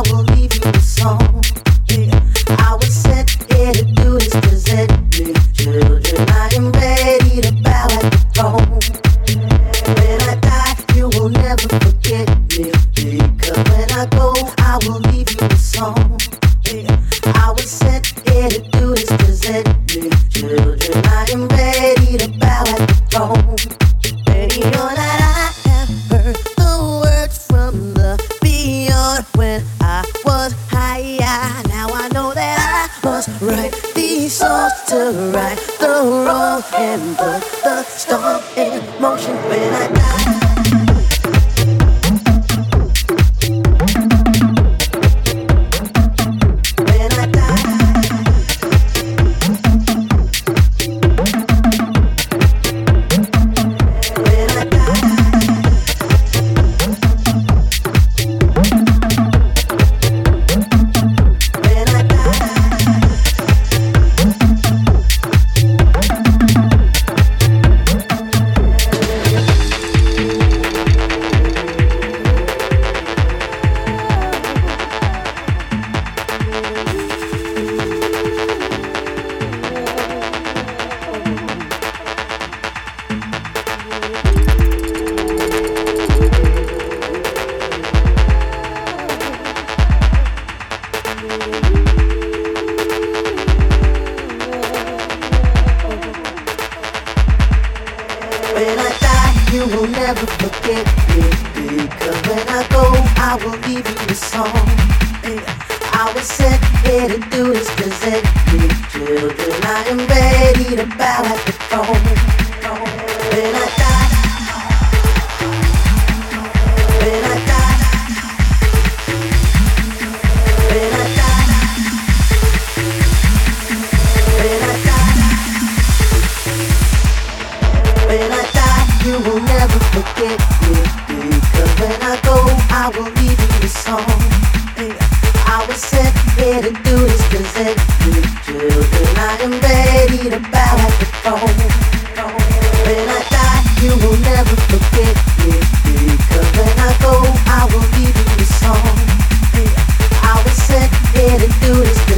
I will He sought to right the wrong and put the storm in motion when I die. you will never forget me. Because when I go, I will leave you a song. I was sent here to do this, present me. Children, I am ready to bow at the Cause when I go, I will leave you song. I was sent here to do this. I am ready to bow at the. When I die, you will never forget me. Because when I go, I will leave you the song. I was sent here to do this.